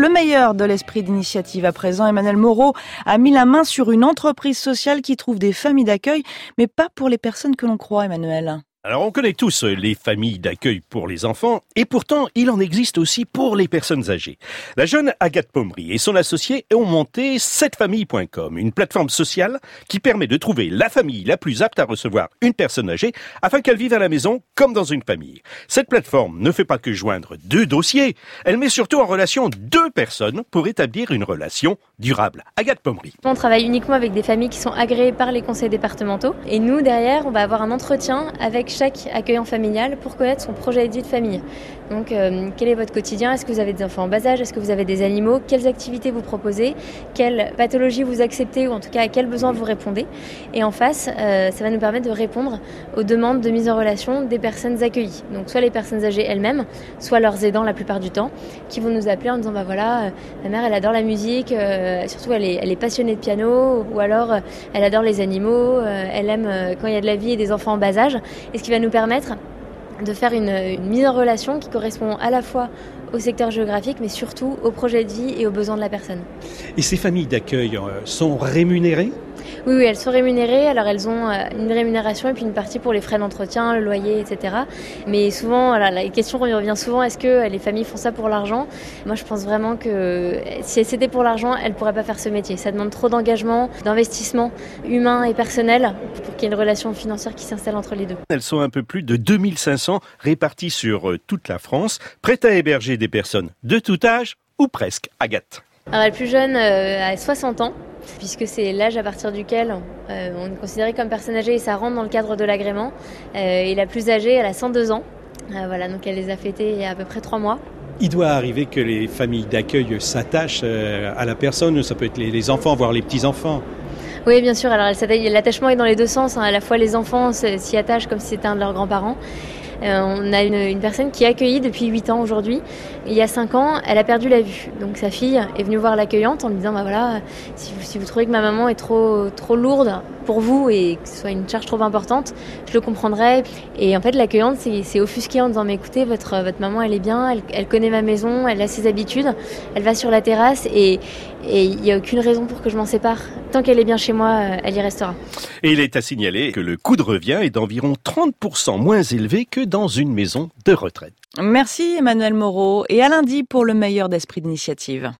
Le meilleur de l'esprit d'initiative à présent, Emmanuel Moreau a mis la main sur une entreprise sociale qui trouve des familles d'accueil, mais pas pour les personnes que l'on croit, Emmanuel. Alors on connaît tous euh, les familles d'accueil pour les enfants, et pourtant il en existe aussi pour les personnes âgées. La jeune Agathe Pommery et son associé ont monté famille.com, une plateforme sociale qui permet de trouver la famille la plus apte à recevoir une personne âgée afin qu'elle vive à la maison comme dans une famille. Cette plateforme ne fait pas que joindre deux dossiers, elle met surtout en relation deux personnes pour établir une relation durable. Agathe Pommery. On travaille uniquement avec des familles qui sont agréées par les conseils départementaux, et nous derrière on va avoir un entretien avec chaque accueillant familial pour connaître son projet de vie de famille. Donc, euh, quel est votre quotidien? Est-ce que vous avez des enfants en bas âge? Est-ce que vous avez des animaux? Quelles activités vous proposez? Quelles pathologies vous acceptez? Ou en tout cas à quels besoins vous répondez? Et en face, euh, ça va nous permettre de répondre aux demandes de mise en relation des personnes accueillies. Donc, soit les personnes âgées elles-mêmes, soit leurs aidants la plupart du temps, qui vont nous appeler en disant bah voilà, euh, ma mère elle adore la musique, surtout elle est, elle est passionnée de piano, ou alors elle adore les animaux, elle aime quand il y a de la vie et des enfants en bas âge ce qui va nous permettre de faire une, mise en relation qui correspond à la fois au secteur géographique, mais surtout au projet de vie et aux besoins de la personne. Et ces familles d'accueil euh, sont rémunérées? Oui, oui, elles sont rémunérées. Alors elles ont euh, une rémunération et puis une partie pour les frais d'entretien, le loyer, etc. Mais souvent, voilà, la question revient souvent est-ce que les familles font ça pour l'argent? Moi, je pense vraiment que si c'était pour l'argent, elles ne pourraient pas faire ce métier. Ça demande trop d'engagement, d'investissement humain et personnel pour qu'il y ait une relation financière qui s'installe entre les deux. Elles sont un peu plus de 2500 réparties sur euh, toute la France, prêtes à héberger des personnes de tout âge ou presque. Agathe. Alors, la plus jeune euh, a 60 ans puisque c'est l'âge à partir duquel euh, on est considéré comme personne âgée et ça rentre dans le cadre de l'agrément. Euh, et la plus âgée, elle a 102 ans. Euh, voilà, donc elle les a fêtés il y a à peu près trois mois. Il doit arriver que les familles d'accueil s'attachent à la personne, ça peut être les enfants, voire les petits-enfants. Oui, bien sûr. Alors, l'attachement est dans les deux sens. Hein. À la fois, les enfants s'y attachent comme si c'était un de leurs grands-parents. Euh, on a une, personne qui est accueillie depuis 8 ans aujourd'hui. Il y a 5 ans, elle a perdu la vue. Donc sa fille est venue voir l'accueillante en lui disant bah voilà, si vous, trouvez que ma maman est trop, trop lourde pour vous et que ce soit une charge trop importante, je le comprendrai. Et en fait, l'accueillante s'est offusquée en disant mais écoutez, votre, votre maman elle est bien, elle, elle connaît ma maison, elle a ses habitudes, elle va sur la terrasse et il n'y a aucune raison pour que je m'en sépare. Tant qu'elle est bien chez moi, elle y restera. Et il est à signaler que le coût de revient est d'environ 30% moins élevé que dans une maison de retraite. Merci Emmanuel Moreau et à lundi pour le meilleur d'esprit d'initiative.